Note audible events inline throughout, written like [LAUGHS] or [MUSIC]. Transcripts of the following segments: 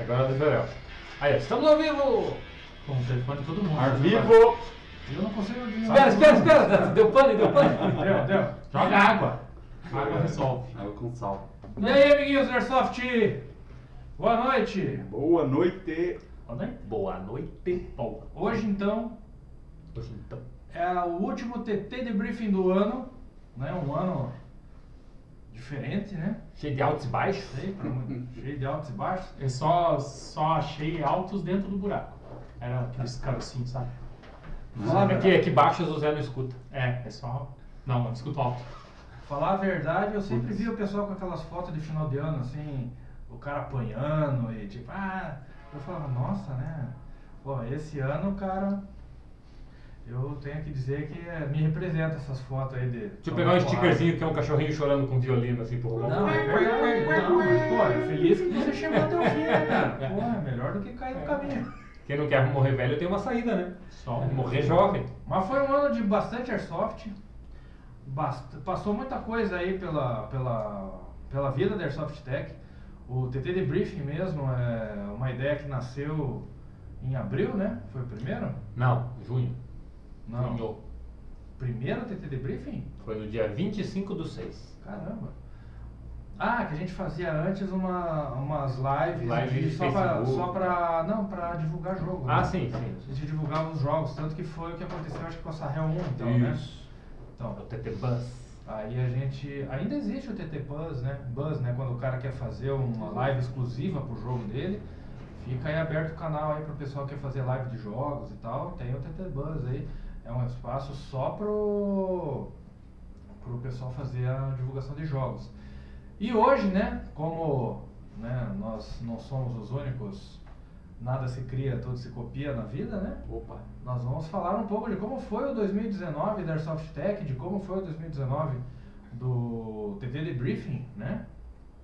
Agora é do Jorel. Aí, estamos ao vivo! Com o telefone de todo mundo. Ar vivo! Eu não consigo ouvir. Espera, espera, espera! Deu pane, deu pane! Deu, deu. Joga água. Água resolve. Água com sal. E aí, amiguinhos do Airsoft? Boa noite. Boa noite! Boa noite. Boa noite! Bom, hoje então Hoje então. é o último TT de briefing do ano, né? Um ano diferente, né? Cheio de altos e baixos. Sei, [LAUGHS] cheio de altos e baixos. Eu só, só achei altos dentro do buraco. Era aqueles carocinhos, sabe? Fala a Aqui, verdade. aqui baixos o Zé não escuta. É, é só. Não, eu escuto alto. Falar a verdade, eu sempre vi o pessoal com aquelas fotos de final de ano, assim, o cara apanhando e tipo, ah, eu falava, nossa, né? Pô, esse ano, cara, eu tenho que dizer que eh, me representa essas fotos aí de. Deixa eu pegar um stickerzinho que é um cachorrinho chorando com violino assim pro robô. Não, é verdade. Não, mas, pô, é feliz que você chegou até o fim, né, cara? [LAUGHS] É melhor do que cair no caminho. Quem não quer morrer velho tem uma saída, né? Só Morrer jovem. Mas foi um ano de bastante airsoft. Bast... Passou muita coisa aí pela, pela, pela vida da Airsoft Tech. O TT de Briefing mesmo é uma ideia que nasceu em abril, né? Foi o primeiro? Não, junho. Não. Primeiro TT de Briefing? Foi no dia 25 do 6. Caramba. Ah, que a gente fazia antes uma, umas lives, Live de- só, pra, Facebook. só pra. Não, pra divulgar jogo. Ah, né? sim, A sim. gente divulgava os jogos, tanto que foi o que aconteceu acho que com a Sarrel 1, então, né? Isso. Então, É o TT Buzz. Aí a gente. Ainda existe o TT Buzz, né? Buzz, né? Quando o cara quer fazer uma live exclusiva pro jogo dele, fica aí aberto o canal aí pro pessoal que quer fazer live de jogos e tal. Tem o TT Buzz aí. É um espaço só pro. pro pessoal fazer a divulgação de jogos. E hoje, né, como né, nós não somos os únicos, nada se cria, tudo se copia na vida, né? Opa. Nós vamos falar um pouco de como foi o 2019 da Airsoft Tech, de como foi o 2019 do TT de Briefing, né?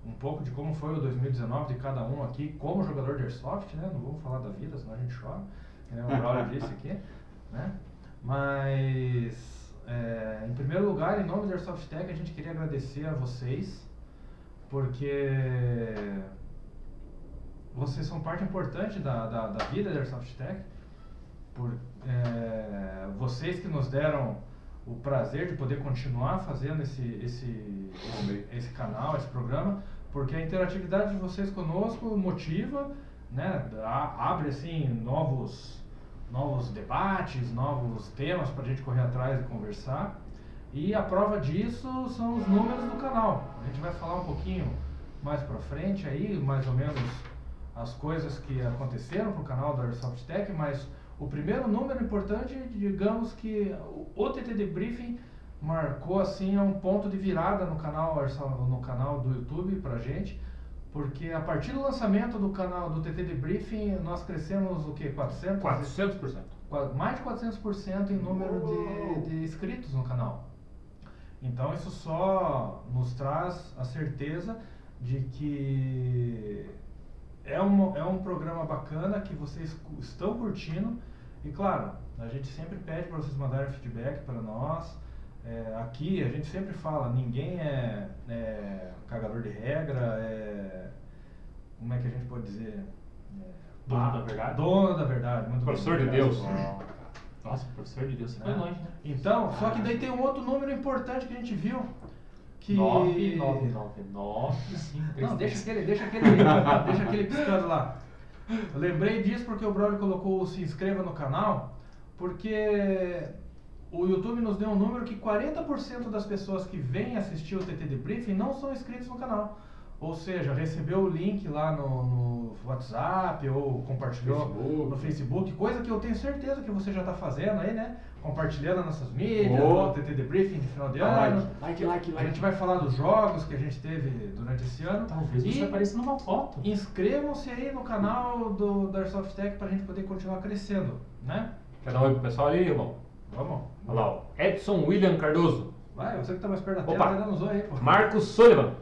Um pouco de como foi o 2019 de cada um aqui como jogador de Airsoft, né? Não vamos falar da vida, senão a gente chora, que o Braulio [LAUGHS] disse aqui, né? Mas, é, em primeiro lugar, em nome da Airsoft Tech, a gente queria agradecer a vocês, porque vocês são parte importante da, da, da vida da Airsoft Tech. Por, é, vocês que nos deram o prazer de poder continuar fazendo esse, esse, esse, canal, esse programa, porque a interatividade de vocês conosco motiva, né, abre assim novos, novos debates, novos temas para a gente correr atrás e conversar. E a prova disso são os números do canal. A gente vai falar um pouquinho mais para frente aí, mais ou menos as coisas que aconteceram para o canal da Airsoft Tech, mas o primeiro número importante, digamos que o OTT de Briefing marcou assim um ponto de virada no canal no canal do YouTube para gente, porque a partir do lançamento do canal do TT de Briefing nós crescemos o que 400 400%. qua- mais de 400% em número de, de inscritos no canal. Então isso só nos traz a certeza de que é um, é um programa bacana que vocês estão curtindo e claro, a gente sempre pede para vocês mandarem feedback para nós. É, aqui a gente sempre fala, ninguém é, é cagador de regra, é, como é que a gente pode dizer? É, Dono ah, da verdade? Dono da verdade, muito Professor bem, de Deus. obrigado. Nossa, professor de Deus, você foi Né? longe, né? Então, só que daí tem um outro número importante que a gente viu. Que... 9999533. Não, deixa aquele, deixa aquele, [LAUGHS] deixa aquele piscando lá. Eu lembrei disso porque o Braulio colocou o se inscreva no canal, porque o YouTube nos deu um número que 40% das pessoas que vêm assistir o TT de Briefing não são inscritos no canal. Ou seja, recebeu o link lá no, no WhatsApp ou compartilhou Facebook. no Facebook, coisa que eu tenho certeza que você já está fazendo aí, né? Compartilhando nossas mídias, Oh. no TT de Briefing de final de ano. like, like, like, A gente vai falar dos jogos que a gente teve durante esse ano. Talvez E você apareça numa foto. Inscrevam-se aí no canal do, da Airsoft Tech pra gente poder continuar crescendo, né? Quer dar um oi pro pessoal ali, irmão? Vamos. Olha lá, ó. Edson William Cardoso. Vai, você que tá mais perto da tela, Opa. aí, pô. Marcos Sullivan.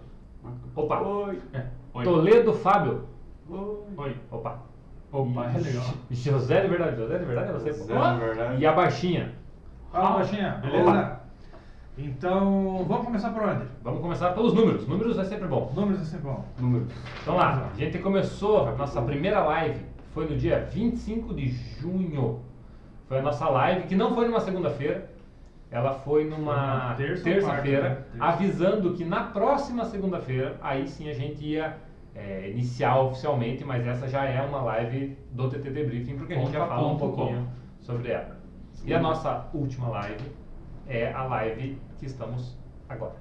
Opa. Oi. É. Oi. Toledo Fábio. Oi. Oi. Opa. Opa, é legal. [LAUGHS] José de verdade. José de verdade é você. José pô. de verdade. E a baixinha. Fala, baixinha, beleza? Então, vamos começar por onde? Vamos começar pelos números. Números é sempre bom. Números é sempre bom. Números. Então lá, a gente começou, nossa primeira live foi no dia 25 de junho. Foi a nossa live, que não foi numa segunda-feira, ela foi numa terça terça-feira, né? Terça. avisando que na próxima segunda-feira, aí sim a gente ia é, iniciar oficialmente, mas essa já é uma live do TT Debriefing, porque a gente já fala um pouquinho sobre ela. E a nossa última live é a live que estamos agora,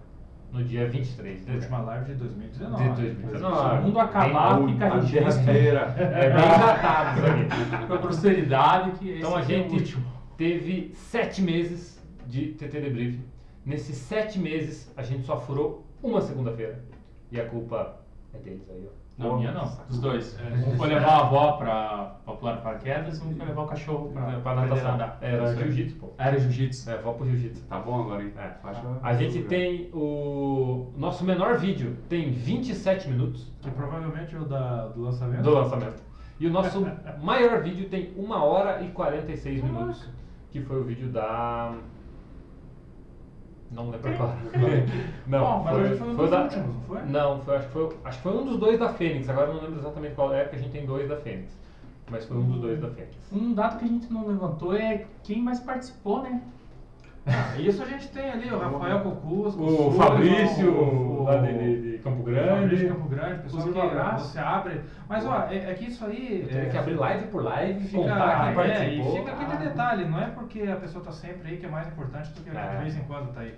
no dia 23 de Última dezembro. live de 2019. De 2019. Se o mundo acabar, Bem- fica A registro. derradeira. [LAUGHS] É bem datado isso aqui. [LAUGHS] Com a posteridade que Então a é gente último. teve sete meses de TT Debriefing. Nesses sete meses, a gente só furou uma segunda-feira. E a culpa é deles aí, ó. Não, minha não, dos dois. Um foi levar a avó pra, pra pular paraquedas, um foi levar o cachorro pra, Pra natação. nadar. Era aí. jiu-jitsu, pô. Era jiu-jitsu. É, vó pro jiu-jitsu. Tá bom agora, hein? É. A gente tem o nosso menor vídeo, tem 27 minutos Que provavelmente é o da, do lançamento. do lançamento. E o nosso [LAUGHS] maior vídeo tem 1 hora e 46 minutos, que foi o vídeo da... Não lembro agora. [LAUGHS] Não, Bom, mas hoje foi um dos da- últimos, não foi? Não, foi, acho, que foi, acho que foi um dos dois da Fênix. Agora eu não lembro exatamente qual é, porque a gente tem dois da Fênix. Mas foi um dos dois da Fênix. Um dado que a gente não levantou é quem mais participou, né? Ah, Isso a gente tem ali, o Rafael Cocusco, O Sullivan, Fabrício, o- lá de, de- Campo o Fabrício Grande. Campo Grande, pessoal que abraço. você abre. Mas ó, é, é que isso aí. Tive é, que abrir live por live, Fica, contar quem é, participou. e fica aquele Ah. detalhe, não é porque a pessoa está sempre aí que é mais importante do que É. de vez em quando está aí.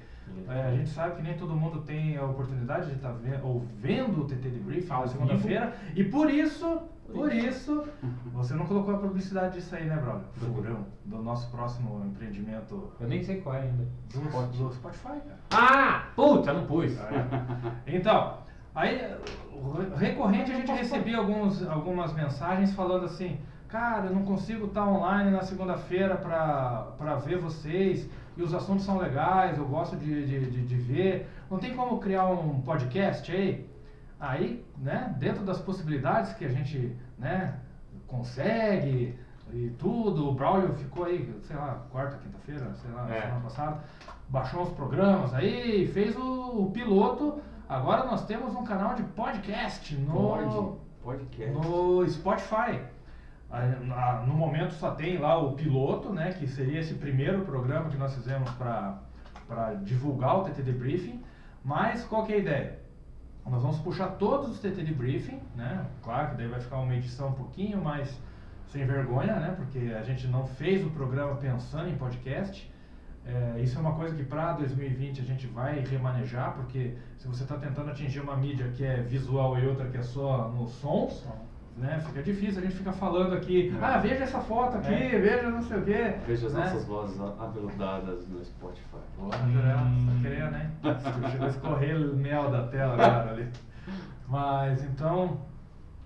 É, a gente sabe que nem todo mundo tem a oportunidade de estar vendo, ou vendo o TT de Briefing na segunda-feira, e por isso, por isso, você não colocou a publicidade disso aí, né, brother? Furão, do nosso próximo empreendimento Eu nem sei qual é ainda. do, do Spotify, cara. Ah! Puta, não pus. Então, aí re- recorrente a gente recebia alguns, algumas mensagens falando assim, cara, eu não consigo estar online na segunda-feira para ver vocês, e os assuntos são legais, eu gosto de, de, de, de ver. Não tem como criar um podcast aí? Aí, né, dentro das possibilidades que a gente, né, consegue e tudo, o Braulio ficou aí, sei lá, quarta, quinta-feira, sei lá, É. semana passada, baixou uns programas aí, fez o, o piloto. Agora nós temos um canal de podcast no. Podcast. no Spotify. No momento só tem lá o piloto, né, que seria esse primeiro programa que nós fizemos para divulgar o TT Debriefing. Mas qual que é a ideia? Nós vamos puxar todos os TT Debriefing, né? Claro que daí vai ficar uma edição um pouquinho mais sem vergonha, né? Porque a gente não fez o programa pensando em podcast. É, isso é uma coisa que para 2020 a gente vai remanejar, porque se você está tentando atingir uma mídia que é visual e outra que é só no som, né? Fica difícil, a gente fica falando aqui, É. ah, veja essa foto aqui, É. veja não sei o quê. Veja as né? nossas vozes aveludadas no Spotify. Porra, tá querendo, hein? Chegou a escorrer mel da tela agora ali. Mas então,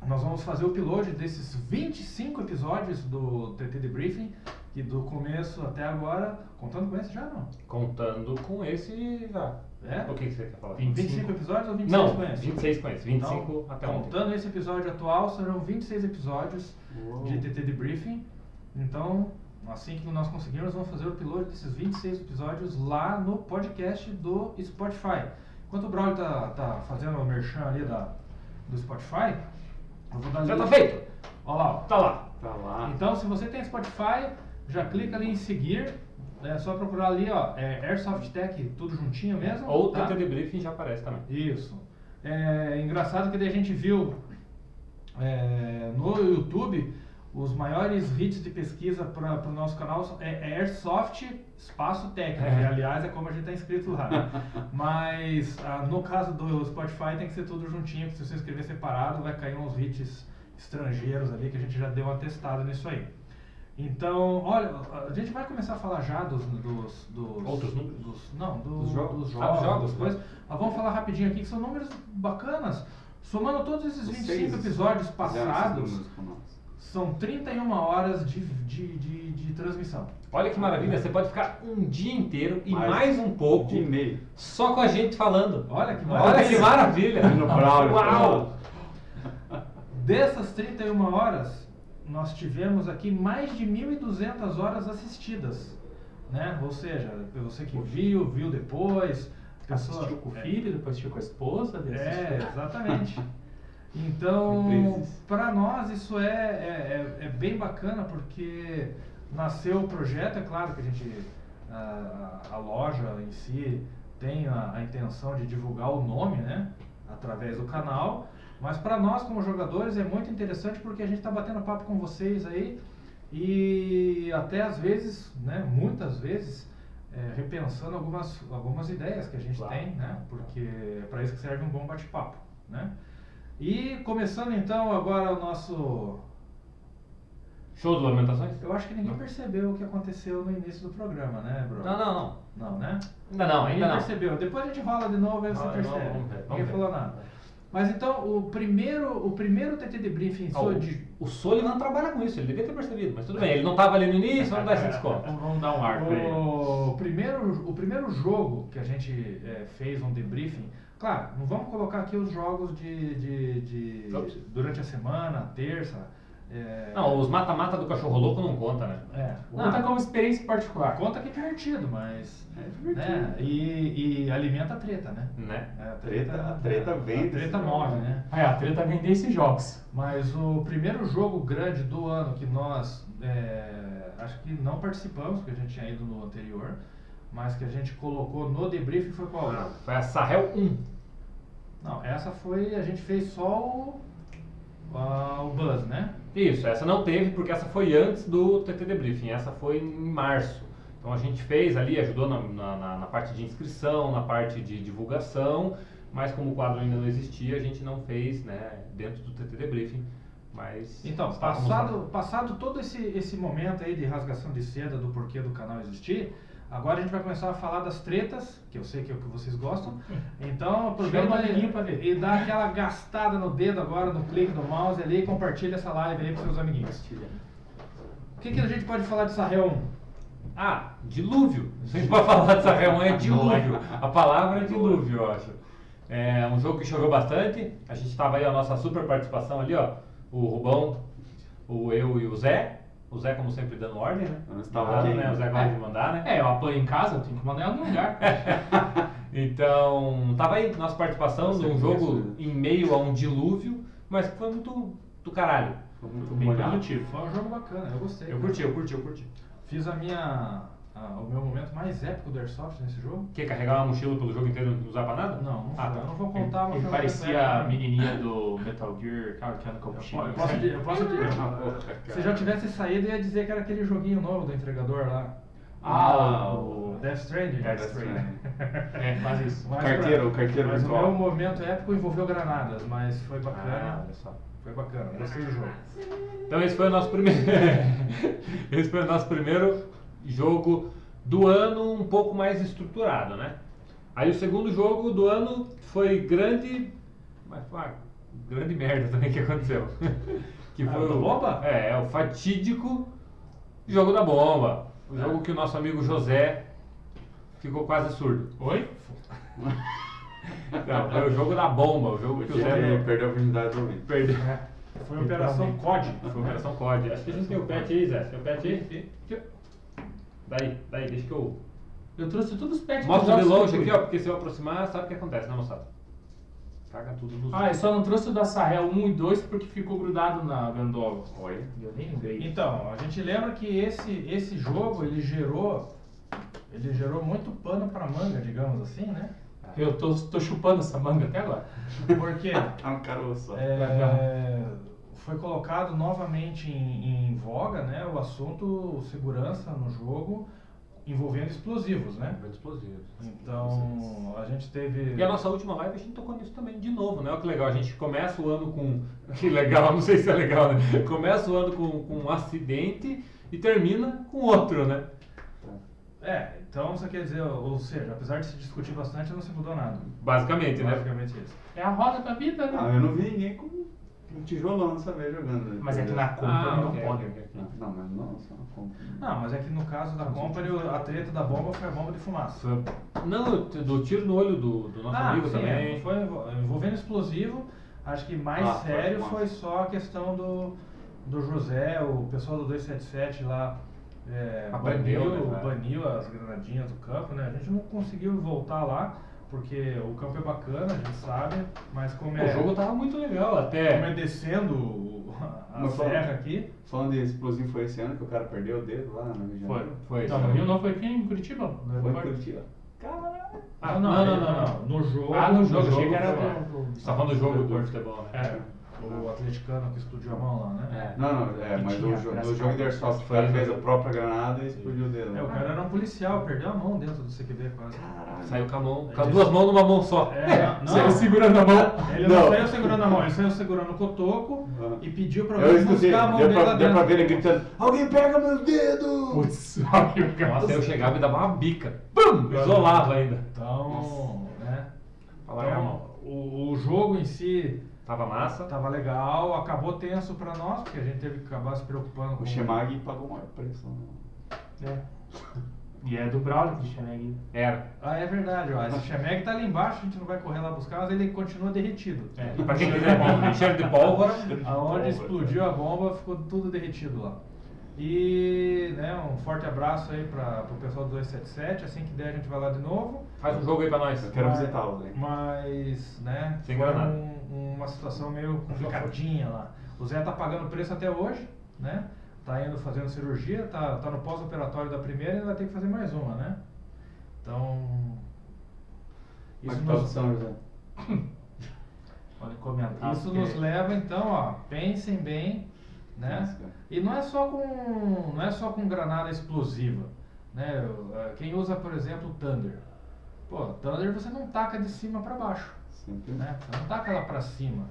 nós vamos fazer o piloto desses 25 episódios do TT Debriefing, que do começo até agora, contando com esse já não. Contando com esse já. É? O que você quer falar? 25 episódios ou 26 Não, com esse? 26 com esse. 25 Então, até ontem. Contando esse episódio atual, serão 26 episódios Uou. de TT Debriefing. Então, assim que nós conseguirmos, vamos fazer o piloto desses 26 episódios lá no podcast do Spotify. Enquanto o Braulio tá, tá fazendo o merchan ali da, do Spotify, eu vou dar Já ali- tá feito. Olha lá, ó. Tá lá. Tá lá. Então, se você tem Spotify, já clica ali em seguir. É só procurar ali, ó, é Airsoft Tech, tudo juntinho mesmo. Ou tá? TT Debriefing já aparece também. Isso. É engraçado que daí a gente viu é, no YouTube os maiores hits de pesquisa para o nosso canal é Airsoft Espaço Técnico, É. que aliás é como a gente está inscrito lá. né? [LAUGHS] Mas ah, no caso do Spotify tem que ser tudo juntinho, porque se você escrever separado vai cair uns hits estrangeiros ali que a gente já deu uma testada nisso aí. Então, olha, a gente vai começar a falar já dos. dos, dos Outros números? dos- não, dos, Dos jogos. dos Ah, dos jogos, jogos, das coisas. Mas vamos falar rapidinho aqui que são números bacanas. Somando todos esses Vocês 25 episódios passados, são 31 horas de, de, de, de transmissão. Olha que maravilha, você pode ficar um dia inteiro e Mais mais um pouco De e-mail. só com a gente falando. Olha que Olha que maravilha! Uau! Dessas 31 horas, nós tivemos aqui mais de 1.200 horas assistidas. né? Ou seja, você que viu, viu depois. pessoa- Assistiu com o é, filho, depois assistiu com a esposa. É, exatamente. [LAUGHS] Então, para nós isso é, é, é- é bem bacana porque nasceu o projeto, é claro que a gente, a, a- a loja em si tem a, a intenção de divulgar o nome, né, através do canal, mas para nós como jogadores é muito interessante porque a gente está batendo papo com vocês aí e até às vezes, né, muitas vezes, é, repensando algumas, algumas ideias que a gente Claro. tem, né, porque é para isso que serve um bom bate-papo, né. E começando então agora o nosso. Show de lamentações? Eu acho que ninguém percebeu o que aconteceu no início do programa, né, Bruno? Não, não, não. Não, né? Ainda não, Ninguém ainda não. percebeu. Depois a gente rola de novo, aí você percebe. vamos ver, vamos ninguém ver. falou nada. Mas então, o primeiro, o primeiro TT de briefing Ah, o, de. o Sullivan trabalha com isso, ele devia ter percebido, mas tudo bem, ele não estava ali no início, vamos dar esse [LAUGHS] desconto. Então vamos dar um ar pra ele. O primeiro, o primeiro jogo que a gente é, fez um debriefing, claro, não vamos colocar aqui os jogos de, de, de- durante a semana, terça. É, Não, os mata-mata do cachorro louco não conta, né? é, Conta não, como experiência particular. conta que é divertido, mas É divertido. né, e, e alimenta a treta, né? Né? É, a Treta- a treta é, vem A treta jogo, move, né? né? É, a treta vem desses jogos. Mas o primeiro jogo grande do ano que nós é, acho que não participamos, porque a gente tinha ido no anterior, mas que a gente colocou no debriefing foi qual? Ah, Foi a Sahel 1. Não, essa foi. A gente fez só o. o Buzz, né? Isso, essa não teve porque essa foi antes do TT Debriefing, essa foi em março. Então a gente fez ali, ajudou na, na- na- parte de inscrição, na parte de divulgação, mas como o quadro ainda não existia, a gente não fez né, dentro do TT Debriefing. Mas Então, lá. passado, passado todo esse, esse momento aí de rasgação de seda do porquê do canal existir, agora a gente vai começar a falar das tretas, que eu sei que é o que vocês gostam. [LAUGHS] Então aproveita ver. e dá aquela gastada no dedo agora, no clique do mouse ali e compartilha essa live aí com seus amiguinhos. O que, que a gente pode falar de Sahel 1? Ah, dilúvio. A gente pode falar de Sahel [LAUGHS] 1 é dilúvio. A palavra é dilúvio, eu acho. É um jogo que choveu bastante. A gente estava aí a nossa super participação ali, ó. O Rubão, o eu e o Zé. O Zé, como sempre, dando ordem, né? Eu não estava Mandando, aqui. né? O Zé gosta de mandar, né? É, eu apanho em casa, eu tenho que mandar ela no lugar. [LAUGHS] Então, tava aí nossa participação num conhece, jogo né? em meio a um dilúvio, mas que foi muito do caralho. Foi muito Bem produtivo. Foi um jogo bacana, eu gostei. Eu curti, eu curti, eu curti. Fiz a minha. A- o meu momento mais épico do Airsoft nesse jogo. Quer carregar uma mochila pelo jogo inteiro e não usar pra nada? Não, não, Ah, tá. eu não vou contar, Ele um parecia a menininha do Metal Gear, cara, que anda com a Eu mochila. posso, eu posso, di- eu posso [LAUGHS] Ah, Se já tivesse saído, eu ia dizer que era aquele joguinho novo do entregador lá. Ah, o Death Stranding. Death Stranding. É, quase isso. Mas Carteiro, pra- carteiro Mas virtual. o meu momento épico envolveu granadas, mas foi Ah, bacana. olha só. Foi bacana, gostei do jogo. Então esse foi o nosso primeiro. [LAUGHS] esse foi o nosso primeiro jogo do ano um pouco mais estruturado, né? Aí o segundo jogo do ano foi grande. Mas foi uma grande merda também que aconteceu. [LAUGHS] que Ah, foi o da bomba? É, é o fatídico jogo da bomba. O É. jogo que o nosso amigo José ficou quase surdo. Oi? [LAUGHS] Não, foi o jogo da bomba, o jogo que o Zé Ele perdeu a oportunidade do ouvir. perdeu. Foi a Operação COD. Foi Operação COD. Acho que a gente tem o pet aí, Zé. Tem o pet aí? Daí, daí, deixa que eu. Eu trouxe todos os pets Mostra de longe aqui, ó, porque se eu aproximar, sabe o que acontece, né, moçada? Caga tudo nos. Ah, eu só não trouxe o da Sahel 1 e 2 porque ficou grudado na gandola. Olha. Eu nem lembrei. Então, a gente lembra que esse, esse jogo ele gerou ele gerou muito pano pra manga, digamos assim, né? Eu tô, tô chupando essa manga até agora. Porque Ah, [LAUGHS] um caroço. só. é, foi colocado novamente em, em voga, né, o assunto segurança no jogo envolvendo explosivos, né? explosivos. Então, a gente teve E a nossa última live a gente tocou nisso também, de novo, né? Olha que legal, a gente começa o ano com. [LAUGHS] Que legal, não sei se é legal, né? Começa o ano com, com um acidente e termina com outro, né? É, então você quer dizer, ou seja, apesar de se discutir bastante, não se mudou nada. Basicamente, né? Basicamente isso. É a roda da vida, né? Ah, eu não vi ninguém com um tijolão dessa vez jogando. Mas é que na compra Ah, não pode. Não, não, mas não, só na compra. Não, mas é que no caso da Company, o- a treta da bomba foi a bomba de fumaça. Foi- Não, do tiro no olho do, do nosso ah, amigo sim, também. é, foi envol- envolvendo explosivo. Acho que mais Ah, foi sério fumaça. foi só a questão do, do José, o pessoal do 277 lá é, Aprendeu, baniu, né, baniu as granadinhas do campo, né? A gente não conseguiu voltar lá, porque o campo é bacana, a gente sabe, mas como é, O jogo tava muito legal como é até. descendo a Mas serra aqui, Falando de explosivo, foi esse ano que o cara perdeu o dedo lá na região. Foi. Foi, Não, foi. no Rio não foi aqui em Curitiba. no Foi em. Curitiba. Caralho. Ah, não, não, não, não, não, não, no jogo, Ah, no jogo, achei que era. Você tá falando do jogo do futebol, né? É. o atleticano que explodiu a mão lá, né? É. Não, não, é, mas tinha o, jo- no jogo de. Airsoft, o cara fez a própria granada e explodiu o dedo. É, o cara era um policial, perdeu a mão dentro do CQB quase. Caralho. Saiu com, a mão, com as duas mãos numa mão só. É, [LAUGHS] não, Saiu segurando a mão. ele não, Não. saiu segurando a mão, ele saiu segurando o cotoco Ah. e pediu pra alguém buscar a mão deu dele lá pra, deu pra dentro. ver ele gritando: Alguém pega meu dedo! Putz, olha o cara. Nossa, eu chegava e dava uma bica. Pum! Isolava ainda. Então, né? Falaram a Então, mão. o, o jogo em si Tava massa. tava legal, acabou tenso pra nós, porque a gente teve que acabar se preocupando com O Shemag pagou maior preço. né? É. E é do Braulio que aqui. Era. Ah, é verdade, ó. Esse Chemeg tá ali embaixo, a gente não vai correr lá buscar, mas ele continua derretido. É. E pra quem quiser bom, cheiro de pólvora. Aonde explodiu a bomba ficou tudo derretido lá. E né, um forte abraço aí para o pessoal do 277. Assim que der, a gente vai lá de novo. Faz um jogo aí pra nós. Eu quero Mas- visitá-los, hein? Mas, né, Sem foi granada. um- uma situação meio complicadinha lá. O Zé tá pagando preço até hoje, né? Tá indo fazendo cirurgia, tá, tá no pós-operatório da primeira e ainda vai ter que fazer mais uma, né? Então. É Isso que tá o nos, São José? [COUGHS] Pode comentar. isso porque- nos leva então, ó, pensem bem, né? E não é só com não é só com granada explosiva, né? Eh, Quem usa, por exemplo, o Thunder. Pô, Thunder você não taca de cima para baixo, Sempre. né? Você não taca lá para cima.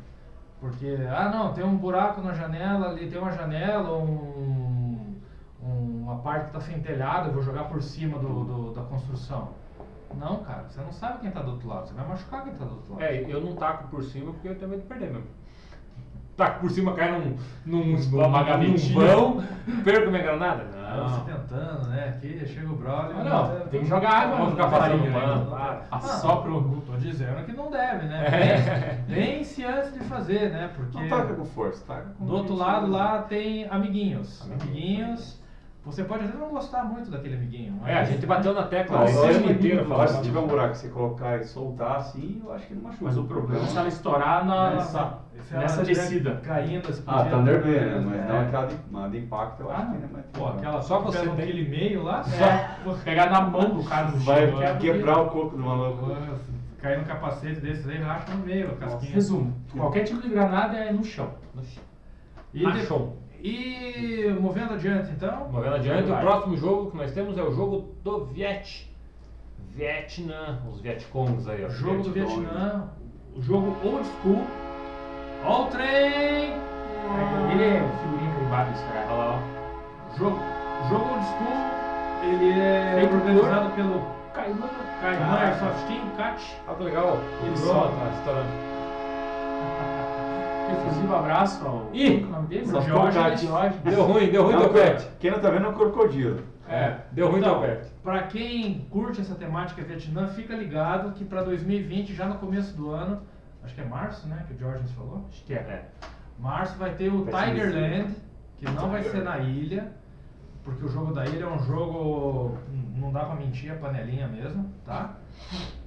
Porque ah, não, tem um buraco na janela, ali tem uma janela, um, um- uma parte que está sem telhado, eu vou jogar por cima do, do- da construção. Não, cara, você não sabe quem está do outro lado, você vai machucar quem está do outro lado. É, eu não taco por cima porque eu tenho medo de perder mesmo. Taco por cima, cai num, num, Numa num gavetinha. vão, perco minha granada? Ah, você Não. tentando, né? Aqui chega o brother. Ah, não, tem que jogar água. Vamos ficar farinha, né? Assopra o. Não tô dizendo que não deve, né? É. Pense- antes de fazer, né? Porque Não taca com força, taca com do outro lado lá tem amiguinhos. Amiguinhos. Você pode até não gostar muito daquele amiguinho. Mas... É, a gente bateu na tecla Não, o ano inteiro acho que se tiver um buraco que você colocar e soltar assim, eu acho que não machuca. Mas o problema é se ela estourar na, Nessa, se ela nessa descida. Caindo, Ah, explodindo, Thunder B, né? Mas é. dá aquela de, uma de impacto, eu Ah, acho que ainda é mais Pô, aquela Só só você tem- quilo e meio lá, É, pegar na mão do cara no Vai chão. é quebrar o coco do maluco. Cair no capacete desses aí, racha no meio, a casquinha. Resumo: qualquer tipo de granada é no chão. E, de- Achou. E movendo adiante, então. Movendo adiante, o próximo jogo que nós temos é o jogo do Viet. Vietnã, os Vietcongs aí, ó. Jogo do Vietcong. Vietnã, o jogo old school. All trem! Ele é figurinha carimbada, esse cara. Olha lá, ó. Jogo, jogo old school, ele é Feito organizado pelo Caimã. Caimã Airsoft Team, CAT. Olha que legal. O Ele só- tá estourando. Efusivo abraço ao. Ih! Qual é o nome dele? Diógenes. Diógenes. Deu ruim, deu ruim pet. Quem não tá vendo é o crocodilo. É, deu ruim Então, teu pet. Pra quem curte essa temática Vietnã, fica ligado que para 2020, já no começo do ano, acho que é março, né, que o Jorgens falou. Acho que é. Março vai ter o Vai Tigerland, que não vai ser na ilha, porque o jogo da ilha é um jogo. Não dá pra mentir, é panelinha mesmo, tá?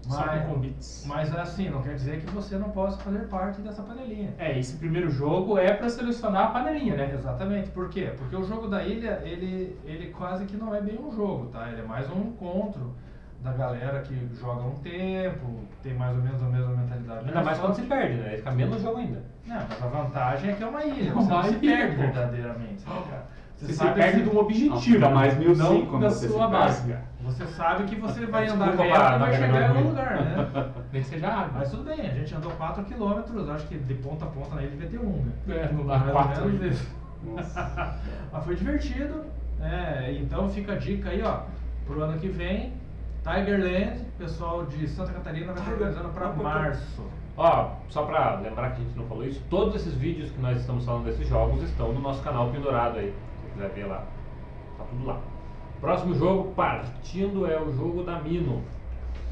Com convites. mas assim, não quer dizer que você não possa fazer parte dessa panelinha. É, esse primeiro jogo é pra selecionar a panelinha, né? Exatamente, por quê? Porque o jogo da ilha, ele, ele quase que não é bem um jogo, tá? Ele é mais um encontro da galera que joga um tempo, tem mais ou menos a mesma mentalidade. Ainda mais quando se perde, né? Fica menos jogo ainda. Não, mas a vantagem é que é uma ilha, [LAUGHS] Uma você não se ilha, perde verdadeiramente, né, cara? Você, sabe perde que- de um objetivo, Fica mais não 1005 quando da você sua base. Você sabe que você vai andar Desculpa reto pra e vai chegar em algum ruim. lugar, né? [LAUGHS] Nem que seja água. Mas tudo bem, a gente andou 4 km, acho que de ponta a ponta na ilha devia ter um, né? É, não dá Mais ou quatro. menos aí. isso. [LAUGHS] Nossa. Mas foi divertido. É, então fica a dica aí, ó. Pro ano que vem, Tigerland, pessoal de Santa Catarina vai estar organizando para março. Ó, só pra lembrar que a gente não falou isso, todos esses vídeos que nós estamos falando desses jogos estão no nosso canal pendurado aí. Quiser ver lá. Tá tudo lá. Próximo jogo, partindo, é o jogo da Mino.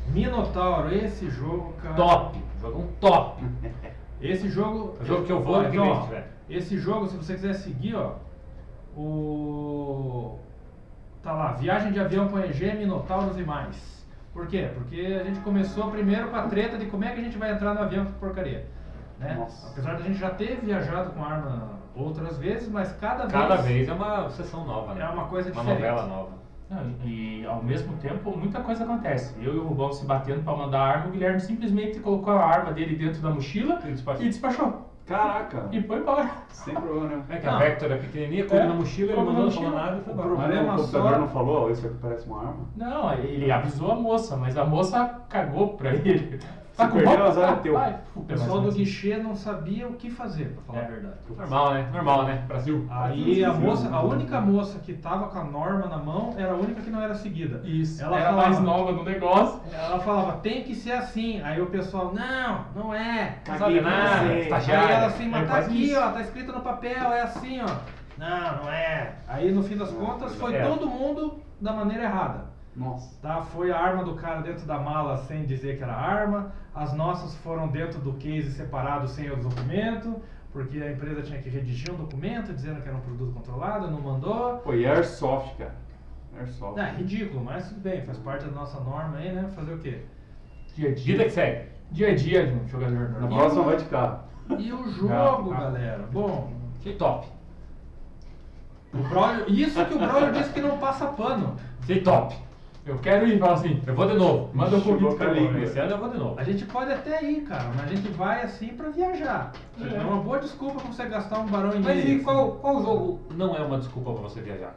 Minotauro, esse jogo, cara. Top! Jogão top! [LAUGHS] Esse jogo. É o jogo que eu vou então, vem, ó, Esse jogo, se você quiser seguir, ó. O. Tá lá, viagem de avião com EG, Minotauros e mais. Por quê? Porque a gente começou primeiro com a treta de como é que a gente vai entrar no avião com porcaria. Né? Nossa. Apesar da gente já ter viajado com arma outras vezes, mas cada, Cada vez, vez é uma sessão nova, né? É uma coisa Uma diferente. novela nova. Não, e, e, ao mesmo tempo, muita coisa acontece. Eu e o Rubão se batendo pra mandar a arma, o Guilherme simplesmente colocou a arma dele dentro da mochila E despachou. e despachou. Caraca. E foi embora. Sem problema. É que Não. a Vector é pequenininha, coube É, na mochila, ele mandou, não nada e foi O embora. Mas problema o computador só- não falou, "Ó, isso aqui parece uma arma. Não, ele avisou a moça, mas a moça cagou pra ele. Tá perder, o azar é teu. Vai. O pessoal do guichê não sabia o que fazer, pra falar É. a verdade. Normal, né? Normal, né? Brasil. Aí a Brasil. moça, a única moça que tava com a norma na mão era a única que não era seguida. Isso, Ela era falava- mais nova no negócio. Ela falava, tem que ser assim. Aí o pessoal, não, não é. Não sabe nada. Aí ela assim, mas É tá aqui, isso. ó, tá escrito no papel, é assim, ó. Não, não é. Aí no fim das contas foi é. todo mundo da maneira errada. Nossa. Tá? Foi a arma do cara dentro da mala sem dizer que era arma. As nossas foram dentro do case separado sem o documento, porque a empresa tinha que redigir um documento dizendo que era um produto controlado, não mandou. E Airsoft, cara. Airsoft. É ridículo, mas tudo bem, faz parte da nossa norma aí, né? Fazer o quê? Dia a Vida dia. que segue. Dia a dia de um jogador Na normal. próxima vai de carro. E o jogo, Ah, galera? Bom, Achei top. o Braulio, isso que o Braulio disse que não passa pano. Achei top. Eu quero ir, fala assim. Eu vou de novo. Manda o Chegou convite pra mim. Esse ano eu vou de novo. A gente pode até ir, cara, mas a gente vai assim pra viajar. É, uma boa desculpa pra você gastar um barão e meio. Mas e assim. qual, qual jogo não é uma desculpa pra você viajar?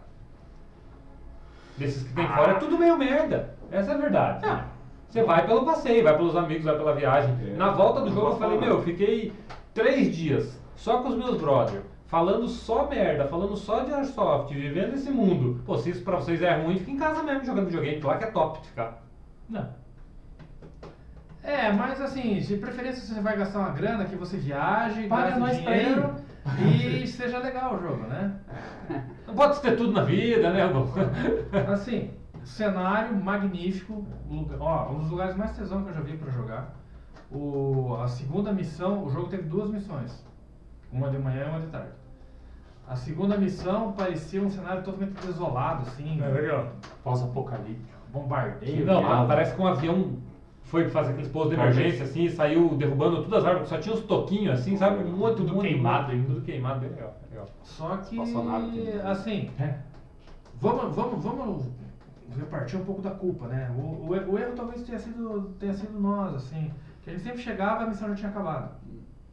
Desses que tem fora é tudo meio merda. Essa é a verdade. Ah. Você vai pelo passeio, vai pelos amigos, vai pela viagem. É. Na volta do jogo eu falei, meu, eu fiquei três dias só com os meus brothers, falando só merda, falando só de Airsoft, vivendo esse mundo. Pô, se isso pra vocês é ruim, fica em casa mesmo jogando videogame, lá que é top de ficar. Não. É, mas assim, de preferência você vai gastar uma grana que você viaje, Paga gaste nós pra dinheiro e [LAUGHS] seja legal o jogo, né? Não pode ter tudo na vida, né? [LAUGHS] Assim, cenário magnífico, lugar, ó, um dos lugares mais tesão que eu já vi pra jogar. O, a segunda missão, o jogo teve duas missões, uma de manhã e uma de tarde. A segunda missão parecia um cenário totalmente desolado, assim, É legal. Pós-apocalíptico. bombardeio. Não, parece que um avião foi fazer aqueles pousos de emergência assim e saiu derrubando todas as árvores, só tinha uns toquinhos assim, sabe? Muito, Tudo muito, queimado muito, ainda. Tudo queimado, bem legal. legal. Só que, assim, É. vamos, vamos, vamos repartir um pouco da culpa, né? O, o, o erro talvez tenha sido, tenha sido nós, assim, que a gente sempre chegava e a missão já tinha acabado,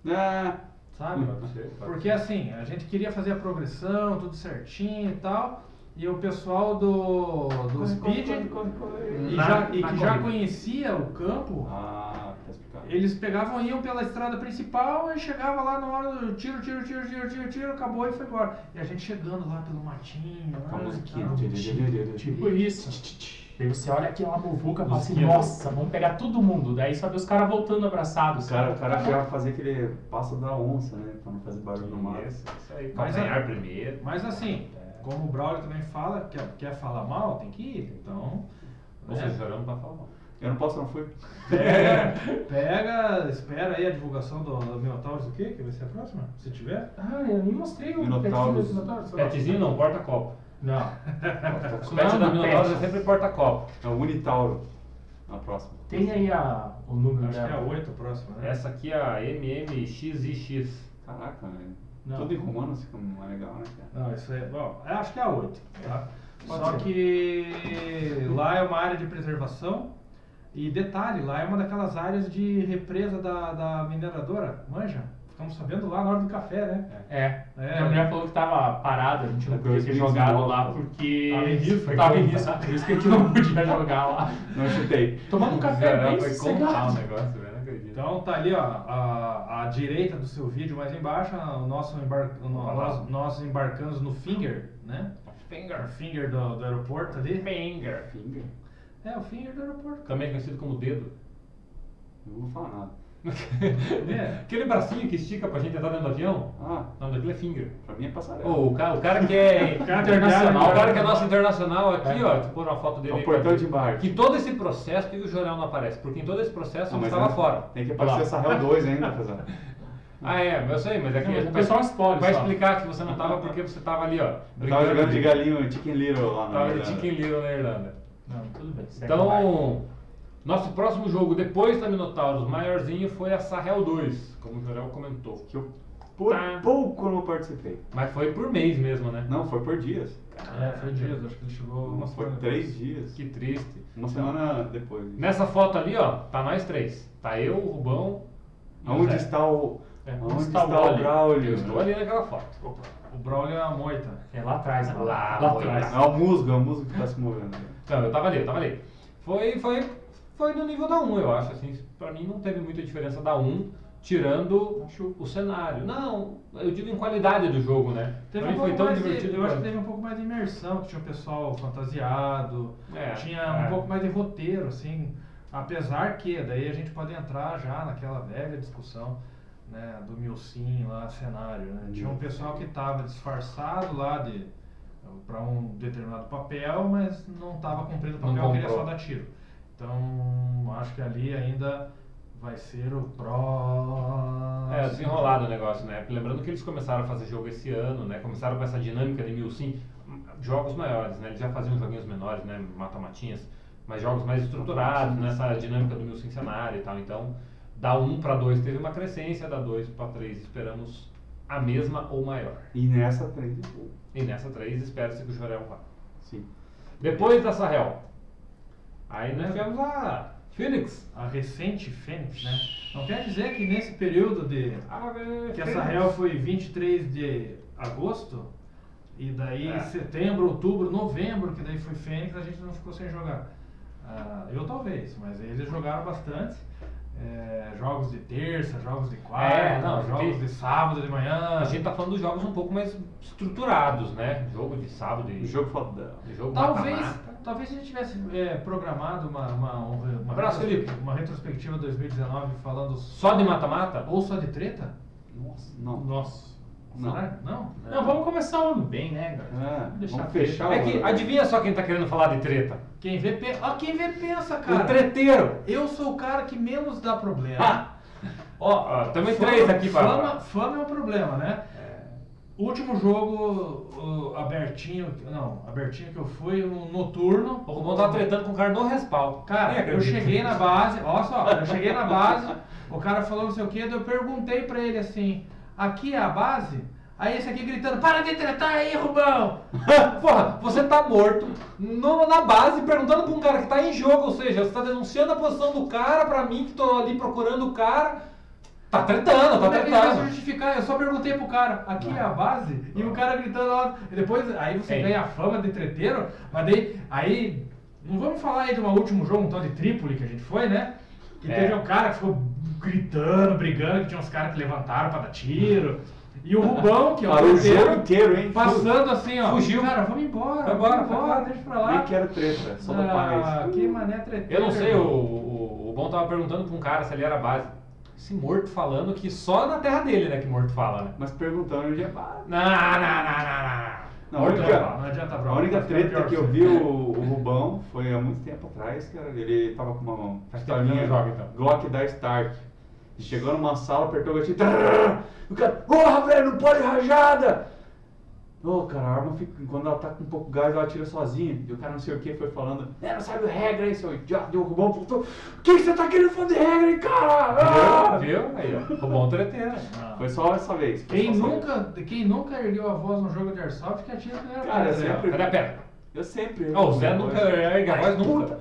Ah, sabe? Pode ser, pode Porque assim, a gente queria fazer a progressão, tudo certinho e tal, e o pessoal do, do Speed, e, Na- já, e que já conhecia o campo, ah, tá eles pegavam e iam pela estrada principal e chegava lá na hora do tiro, tiro, tiro, tiro, tiro, tiro, acabou e foi embora. E a gente chegando lá pelo matinho, Com a lá, musiquinha. tal. Tipo isso. Daí você olha aqui uma muvuca e fala assim, nossa, vamos pegar todo mundo. Daí só vê os caras voltando abraçados. O cara, o cara já fazer aquele passo da onça, né? Pra não fazer barulho no mato. Isso, isso aí. Mas a- primeiro. Mas assim, como o Braulio também fala, quer, quer falar mal, tem que ir. Então, Ou né, seja, chorando pra falar mal. Eu não posso, não fui. pega, [LAUGHS] pega, espera aí a divulgação do, do Minotauros o quê? Que vai ser a próxima? Se tiver. Ah, eu nem mostrei o Minotauros. petzinho do Minotauros. Petzinho não, porta-copo. Não. Não, pets da não, Minotaurus é pet. sempre porta-copo. É o Unitauro. Na próxima. Tem aí a, o número Acho que é a dela. 8 a próxima, né? Essa aqui é a MMXIX. Caraca, velho. Não. Tudo em romano fica mais legal, né, cara? Não, isso é. Bom, eu acho que é a 8. Tá? Pode Só ser. que lá é uma área de preservação. E detalhe, lá é uma daquelas áreas de represa da, da mineradora, manja? Ficamos sabendo lá na hora do café, né? É. É. A mulher falou que tava parada, a gente não É, podia ter jogado lá porque Tava em risco. tava em risco. Por isso que a gente não podia jogar lá. Não chutei. Tomando um café bem foi contar o sossegado. negócio, velho. Então tá ali ó, a, a direita do seu vídeo mais embaixo, o nosso embar, o no- nós, nós embarcamos no Finger, né? O Finger. Finger do, do aeroporto ali. Finger. Finger. É, o Finger do aeroporto. Também conhecido como dedo. Não vou falar nada. [LAUGHS] É. Aquele bracinho que estica pra gente entrar dentro do avião. Ah, O nome daquele é finger. pra mim é passarela. Ô, o, cara, o cara que é [LAUGHS] cara é internacional, o cara que é nosso internacional aqui, É. ó, tu pôr uma foto dele É o portão de embarque. Que todo esse processo, que o jornal não aparece? Porque em todo esse processo Ah, ele mas estava é- fora. Tem que aparecer essa Real 2 ainda, apesar. [LAUGHS] Ah, é, mas eu sei, mas é que Não, o pessoal spoiler vai só. explicar que você não tava porque você tava ali, ó. Eu tava jogando de galinho Chicken Little lá na Tava de Irlanda. Chicken Little na Irlanda. Não, tudo bem. Então, nosso próximo jogo depois da Minotauros maiorzinho foi a Sahel 2, como o Jorel comentou. Que eu por Tá. pouco não participei. Mas foi por mês mesmo, né? Não, foi por dias. É, foi dias, acho que ele chegou uma Foi semana três dias. Que triste. Uma semana depois. Nessa foto ali, ó, tá nós três. Tá eu, o Rubão e o Aonde Zé. está o. É, onde está, está o o Oli? Braulio? Eu estou ali naquela foto. O Braulio é a moita. É lá atrás, lá, Lá, lá, lá. atrás. É o musgo, é o musgo que tá se movendo. Não, eu tava ali, eu tava ali. Foi, foi, foi no nível da 1, eu acho. Assim, pra mim não teve muita diferença da 1, tirando o cenário. Não, eu digo em qualidade do jogo, né? Teve um foi tão mais divertido. de, eu acho que teve um pouco mais de imersão, que tinha o pessoal fantasiado, É, tinha é. um pouco mais de roteiro, assim, apesar que, daí a gente pode entrar já naquela velha discussão, né, do Milsim lá, cenário, né? Tinha um pessoal que estava disfarçado lá de para um determinado papel, mas não estava cumprindo o papel, queria só dar tiro. Então, acho que ali ainda vai ser o próximo. É, desenrolado o negócio, né? Lembrando que eles começaram a fazer jogo esse ano, né? Começaram com essa dinâmica de mil sim, jogos maiores, né? Eles já faziam joguinhos menores, né? Mata-matinhas, mas jogos mais estruturados, nessa dinâmica do mil sim cenário e tal. Então, da 1 para 2 teve uma crescência, da 2 para 3 esperamos a mesma ou maior. E nessa três. E nessa 3 espera-se que o Jorel vá. Sim. Depois da Sahel, aí nós tivemos a Phoenix. A recente Fênix, né? Não quer dizer que nesse período de que essa réu foi 23 de agosto e daí É. setembro, outubro, novembro, que daí foi Fênix, a gente não ficou sem jogar. Ah, eu talvez, mas eles jogaram bastante. É, jogos de terça, jogos de quarta, É, não, jogos porque- de sábado de manhã. A gente tá falando dos jogos um pouco mais estruturados, né? Jogo de sábado e O jogo fodão. de jogo Talvez, mata-mata. Talvez se a gente tivesse é, programado uma, uma, uma, Abraço, Felipe. uma retrospectiva 2019 falando Só de mata-mata? ou só de treta? Nossa, não. Nossa. Não. Será? Não? Não, vamos começar o ano bem, né, cara? É, Vamos fechar É o- que adivinha só quem tá querendo falar de treta? Quem vê, pe... Quem vê pensa, cara. O treteiro! Eu sou o cara que menos dá problema. Ha! Ó, ó, também Fama- três aqui. Fama, fama é um problema, né? Último jogo o abertinho, não, abertinho que eu fui, um noturno. O Romão tava tretando com o cara no respaldo. Cara, Nem eu cheguei na base, olha só, eu cheguei na base, o cara falou não sei o que, eu perguntei pra ele assim, aqui é a base? Aí esse aqui gritando, para de tretar aí, Rubão! [LAUGHS] Porra, você tá morto no- na base perguntando pra um cara que tá em jogo, ou seja, você tá denunciando a posição do cara pra mim que tô ali procurando o cara. Tá tretando, tá é tretando. justificar? Eu só perguntei pro cara, aqui é a base? E o cara gritando lá, depois, aí você Ei. ganha a fama de treteiro, mas daí, aí, não vamos falar aí de um último jogo, um tal de Trípoli que a gente foi, né? Que É. teve um cara que ficou gritando, brigando, que tinha uns caras que levantaram pra dar tiro. E o Rubão, que é o Parou o treteiro, jogo inteiro, hein? passando assim, ó. Fugiu. Cara, vamos embora, Vai embora, vamos embora, deixa pra lá. Nem quero treta, só da Ah, paz. que mané treteiro. Eu não sei, o, o, o Bom tava perguntando pra um cara se ele era base. Esse morto falando que só na terra dele, né, que morto fala, né? Mas perguntando onde é base. Não, não, não, não, não. Não, única-. Não adianta A única treta que eu você. vi [LAUGHS] o, Rubão foi há muito tempo atrás, cara. Ele tava com uma Faz tempo que pistolinha joga, então. Glock da Start. Chegou numa sala, apertou o gatilho. trrr, O cara, porra, velho, não pode rajada! Ô, cara, a arma fica. Quando ela tá com um pouco de gás, ela tira sozinha. E o cara não sei o que foi falando, é, não sabe regra aí, seu idiota. E o Rubão falou, o que, que você tá querendo fazer regra aí, cara? Ah! Viu? Viu? Aí, ó. Roubou um treteiro. Ah. Foi só essa vez. Quem nunca, quem nunca ergueu a voz num jogo de Airsoft que atira a primeira Cara, vez, eu sempre- Cadê a pedra? vez. Eu sempre. Ó, o Zé nunca ergue a voz nunca. Puta.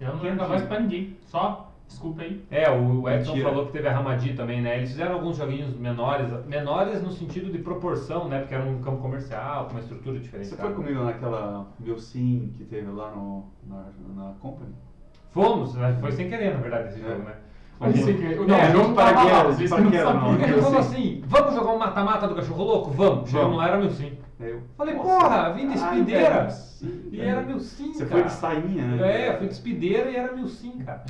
Eu não lembro a voz pra ninguém. Só, desculpa aí. É, o Edson Mentira. falou que teve a Ramadi também, né? Eles fizeram alguns joguinhos menores, menores no sentido de proporção, né? Porque era um campo comercial, com uma estrutura diferente. Você foi comigo naquela Milsim que teve lá no, na, na Company? Fomos, né? foi sem querer, na verdade, esse É. jogo, né? Foi Mas- sem querer. Não, Para não que era, sabiam. não? Ele falou assim, vamos jogar um mata-mata do cachorro louco? Vamos. Chegamos lá, era mil sim. Eu Falei, Nossa. porra, vim de espideira. E era mil sim, Você cara. foi de sainha, né? É, fui de espideira e era mil sim, cara.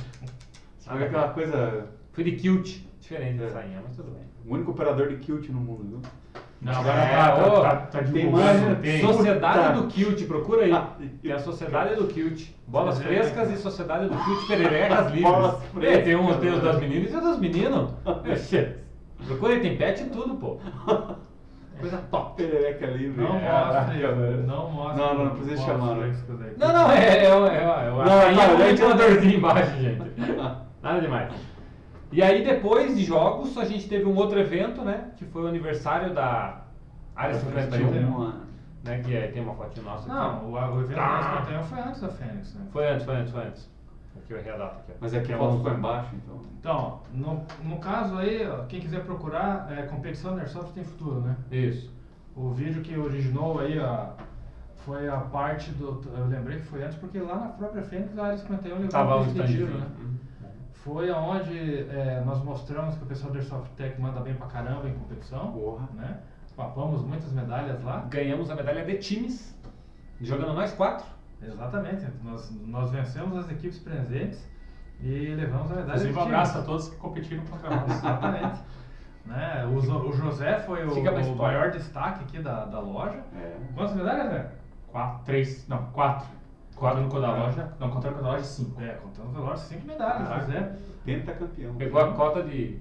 Sabe aquela coisa. Fui de kilt, diferente É. da sainha, mas tudo bem. O único operador de kilt no mundo, viu? Não, agora É, tá, tá, tá, tá tem divulgando. mais- tem. Sociedade do Kilt, procura aí. Ah, Tem a Sociedade do Kilt. Bolas frescas e Sociedade do Kilt Pererecas livres. É, tem, um, tem os né? das meninas e os dos meninos. Ixi, Procura aí, tem pet e tudo, pô. Coisa top. Perereca livre. Não velho. não mostre. Não, não, não precisa chamar, não. isso daí. Não, não, é, é, o- é, é, o- Não, aí não, é um daí- ventiladorzinho embaixo, gente. Nada demais. E aí depois de jogos, a gente teve um outro evento, né? Que foi o aniversário da Área 51, Uma- né? Que é, tem uma fotinha nossa aqui. Não, o, o evento da Escanteio foi antes da Fênix, né? Foi antes, foi antes, foi antes. Aqui eu errei a data aqui. Mas aqui a É foto um- ficou embaixo, então. Então, no, no caso aí, ó, quem quiser procurar, é, competição Airsoft tem futuro, né? Isso. O vídeo que originou aí a, foi a parte do. Eu lembrei que foi antes, porque lá na própria Fênix a área 51 levou Tava um de tiro, standzinho. né? Uhum. Foi aonde é, nós mostramos que o pessoal da Airsoft Tech manda bem pra caramba em competição. Porra. Né? Papamos muitas medalhas lá. Ganhamos a medalha de times, jogando nós quatro. Exatamente. Nós, nós vencemos as equipes presentes e levamos a medalha Inclusive, de um abraço a times. todos que competiram contra nós. [LAUGHS] Exatamente. né? o, o José foi o, o maior destaque aqui da, da loja. É. Quantas medalhas, velho? Quatro, três, não, quatro. Contando com a da loja, não, contando com a da loja, cinco. É, contando com a loja, cinco medalhas, Caraca. José. Pentacampeão. Pegou a cota de.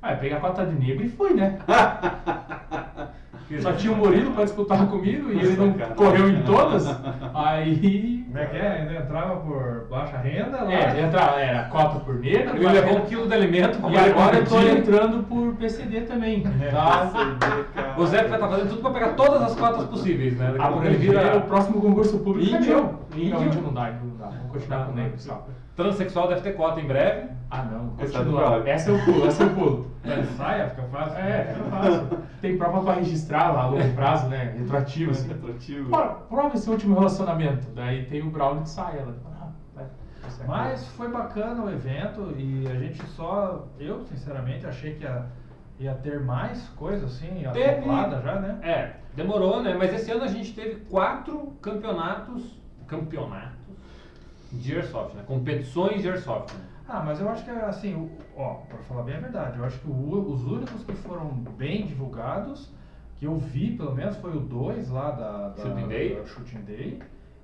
Ah, eu peguei a cota de negro e fui, né? [LAUGHS] Só tinha o Murilo pra disputar comigo e ele não correu em todas. Aí. Como é que é? Ainda entrava por baixa renda lá. É, entra, era cota por negro. Ele levou um quilo de alimento E agora eu tô competir. entrando por PCD também. Tá? Nossa, O Zé vai estar fazendo tudo pra pegar todas as cotas possíveis, né? Daqui a Ah, pouco ele vira o próximo concurso público. Índio? é. Índio? Não, índio não dá, índio não dá. Vamos continuar com negro só. Transexual deve ter cota em breve. Ah, não. Essa é Continua. Essa eu pulo, essa eu pulo. É, saia, fica fácil. É, fica fácil. Tem prova pra registrar lá a longo prazo, né? Retroativo, assim. Bora, prova esse último relacionamento. Daí tem o Braulio de saia. Ela, ah. Mas foi bacana o evento e a gente só. Eu, sinceramente, achei que ia, ia ter mais coisa assim, acoplada já, né? É, demorou, né? Mas esse ano a gente teve quatro campeonatos. Campeonatos de Airsoft, né? Competições de Airsoft. Né? Ah, mas eu acho que assim, ó, pra falar bem a verdade, eu acho que o- os únicos que foram bem divulgados, que eu vi pelo menos, foi o 2 lá da, da Shooting Day. da Shooting Day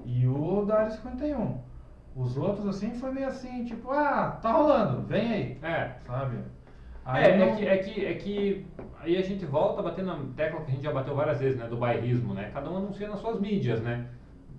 e o da Área 51. Os outros, assim, foi meio assim, tipo, ah, tá rolando, vem aí, É. sabe? É, não- é, que, é, que, é que aí a gente volta batendo na tecla que a gente já bateu várias vezes, né? Do bairrismo, né? Cada um anuncia nas suas mídias, né?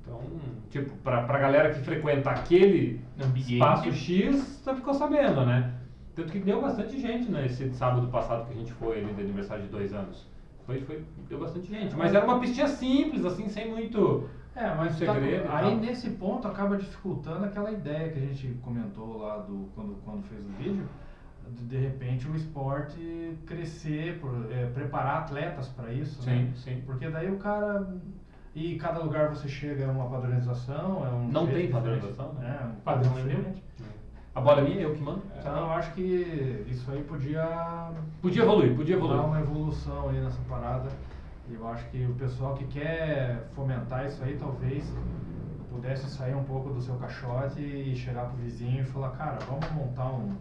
Então, tipo, pra, pra galera que frequenta aquele Ambiente. espaço X, já ficou sabendo, né? Tanto que deu bastante gente nesse sábado passado que a gente foi ali de aniversário de dois anos. Foi, foi, deu bastante gente. Mas era uma pistinha simples, assim, sem muito. É, mas tá- segredo e aí nesse ponto acaba dificultando aquela ideia que a gente comentou lá do quando, quando fez o vídeo, de, de repente o esporte crescer, por, é, preparar atletas para isso, Sim, né? sim. Porque daí o cara e cada lugar você chega é uma padronização, é um Não tem diferente. padronização, né? É, um Padrão é meu. A bola é minha, eu que mando. Então eu acho que isso aí podia Podia evoluir, podia dar evoluir. uma evolução aí nessa parada. E eu acho que o pessoal que quer fomentar isso aí talvez pudesse sair um pouco do seu caixote e chegar pro vizinho e falar, cara, vamos montar um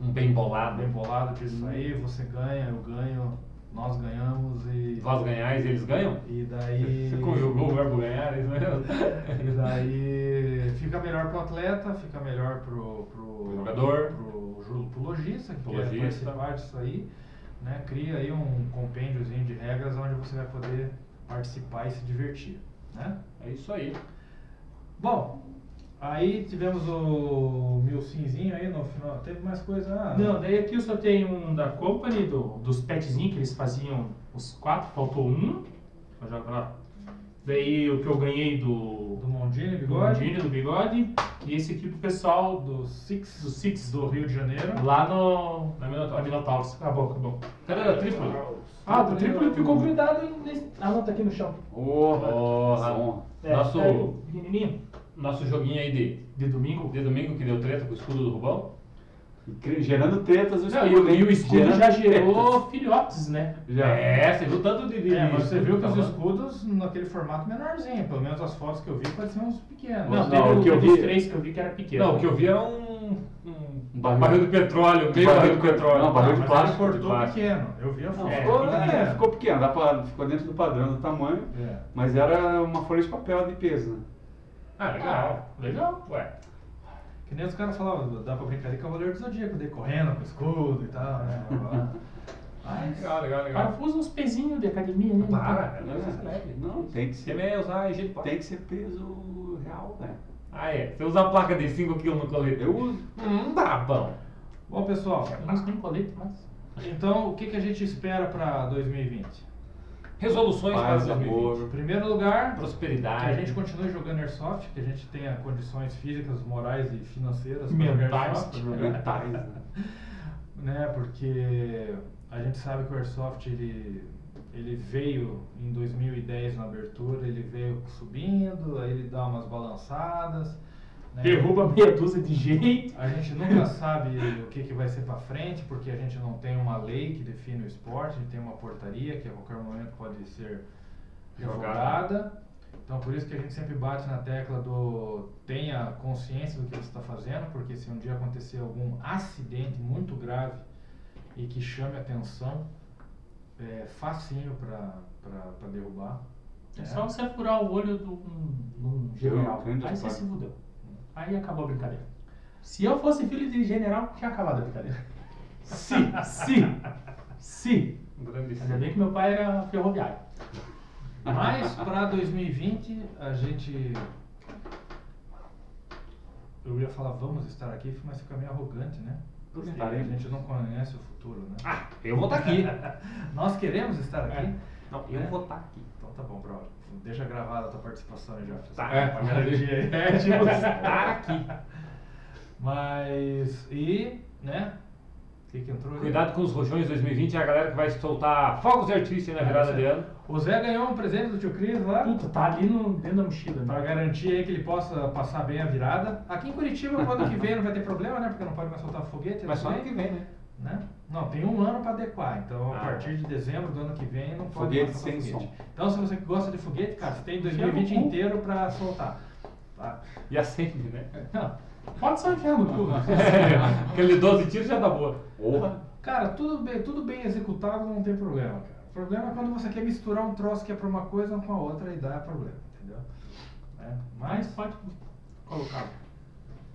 Um bem bolado. bem bolado disso aí, você ganha, eu ganho, nós ganhamos e. Vós ganhais, eles ganham? E daí. [LAUGHS] Você conjugou o verbo ganhar, é isso mesmo? [LAUGHS] E daí fica melhor pro atleta, fica melhor pro, pro, Pro jogador. pro, ju- pro lojista que Pro quer participar disso aí. Né? Cria aí um compêndiozinho de regras onde você vai poder participar e se divertir. Né? É isso aí. Bom, aí tivemos o Milcinzinho aí no final. Teve mais coisa? Ah, Não, daí aqui eu só tenho um da Company, do, dos petzinhos que eles faziam os quatro, faltou um. Eu jogo lá. Daí o que eu ganhei do, Do Mondini, do bigode. Mondini, do bigode. E esse aqui pro pessoal do, Do Six. do Six, Do Rio de Janeiro. lá no. Na Minotaurus. Acabou, acabou. Cadê a triplo? Ah, do triplo ficou grudado nesse. Ah, não, tá aqui no chão. Porra. Porra. Som. É, Nosso- aí, pequenininho. Nosso joguinho aí de, De domingo. de domingo que deu treta com o escudo do Rubão. E Gerando tretas o Não, escudo. e, o- e o escudo Gerando já gerou tretas. filhotes, né? Já. É, você viu tanto de. de É, mas você viu que os escudos naquele formato menorzinho, pelo menos as fotos que eu vi pareciam uns pequenos. Não, Não, teve, o que eu vi- três que eu vi que era pequeno. Não, o que eu vi era um. Um, Um barril. barril. de petróleo, meio Barril barril de petróleo. não, barril de plástico, ele de plástico. pequeno. Eu vi a foto. É, Ficou, é, pequeno. ficou pequeno, dá pra, ficou dentro do padrão do tamanho, É. mas era uma folha de papel de peso. né? Ah, legal. legal. Ué. Que nem os caras falavam, dá pra brincar de Cavaleiro do Zodíaco, daí correndo com escudo e tal, né? [LAUGHS] Mas, Legal, legal, legal. cara usa uns pezinhos de academia ali. Para, É, não é leve. Não, tem que Você ser. vai usar Tem que ser peso real, velho. Ah, é. Você usa a placa de 5kg no colete. Eu uso. Hum, tá bom. bom, pessoal, Eu não uso nem colete, mas. então o que, que a gente espera para 2020? Resoluções Paz, para 2020. Em amor. primeiro lugar, que Prosperidade. a gente continue jogando Airsoft, que a gente tenha condições físicas, morais e financeiras para jogar Mentais Airsoft. Mentais, né? [LAUGHS] né? Porque a gente sabe que o Airsoft ele, ele veio em 2010 na abertura, ele veio subindo, aí ele dá umas balançadas. Né? Derruba meia dúzia de gente. A gente nunca sabe o que, que vai ser para frente, porque a gente não tem uma lei que define o esporte, a gente tem uma portaria que a qualquer momento pode ser revogada. Então por isso que a gente sempre bate na tecla do tenha consciência do que você está fazendo, porque se um dia acontecer algum acidente muito grave e que chame atenção, é facinho para derrubar. É só você furar o olho de um, de um general. grande Aí você se fudeu. Aí acabou a brincadeira. Se eu fosse filho de general, tinha acabado a brincadeira. Se, se, se. Ainda bem que meu pai era ferroviário. Mas para 2020 a gente. Eu ia falar vamos estar aqui, mas fica meio arrogante, né? Porque a gente não conhece o futuro, né? Ah, eu vou estar aqui. [LAUGHS] Nós queremos estar aqui. É. Não, eu É. vou estar aqui. Então tá bom, brother. Deixa gravada a tua participação aí já. Tá. [LAUGHS] É, pra garantir aí. É, tipo, estar aqui. Mas. E, né? O que, que entrou aí? Cuidado com os rojões 2020, é a galera que vai soltar fogos de artifício aí na virada de ano. O Zé ganhou um presente do tio Cris lá. Puta, tá ali no, dentro da mochila. Pra Né? garantir aí que ele possa passar bem a virada. Aqui em Curitiba, ano que vem não vai ter problema, né? Porque não pode mais soltar foguete. Mas só ano que vem, né? Né? Não, tem um ano para adequar. Então, a Ah. partir de dezembro do ano que vem, não pode Foguete sem foguete. som. Então, se você gosta de foguete, cara, você tem Enfia 2020 no cu. inteiro para soltar. Tá? E acende, né? Não. Pode só enfiar no cu. né? [LAUGHS] Aquele 12 tiros já dá boa. Porra. Cara, tudo bem, tudo bem executado não tem problema, cara. O problema é quando você quer misturar um troço que é para uma coisa com a outra e dá problema, entendeu? É, Mas Mas pode colocar.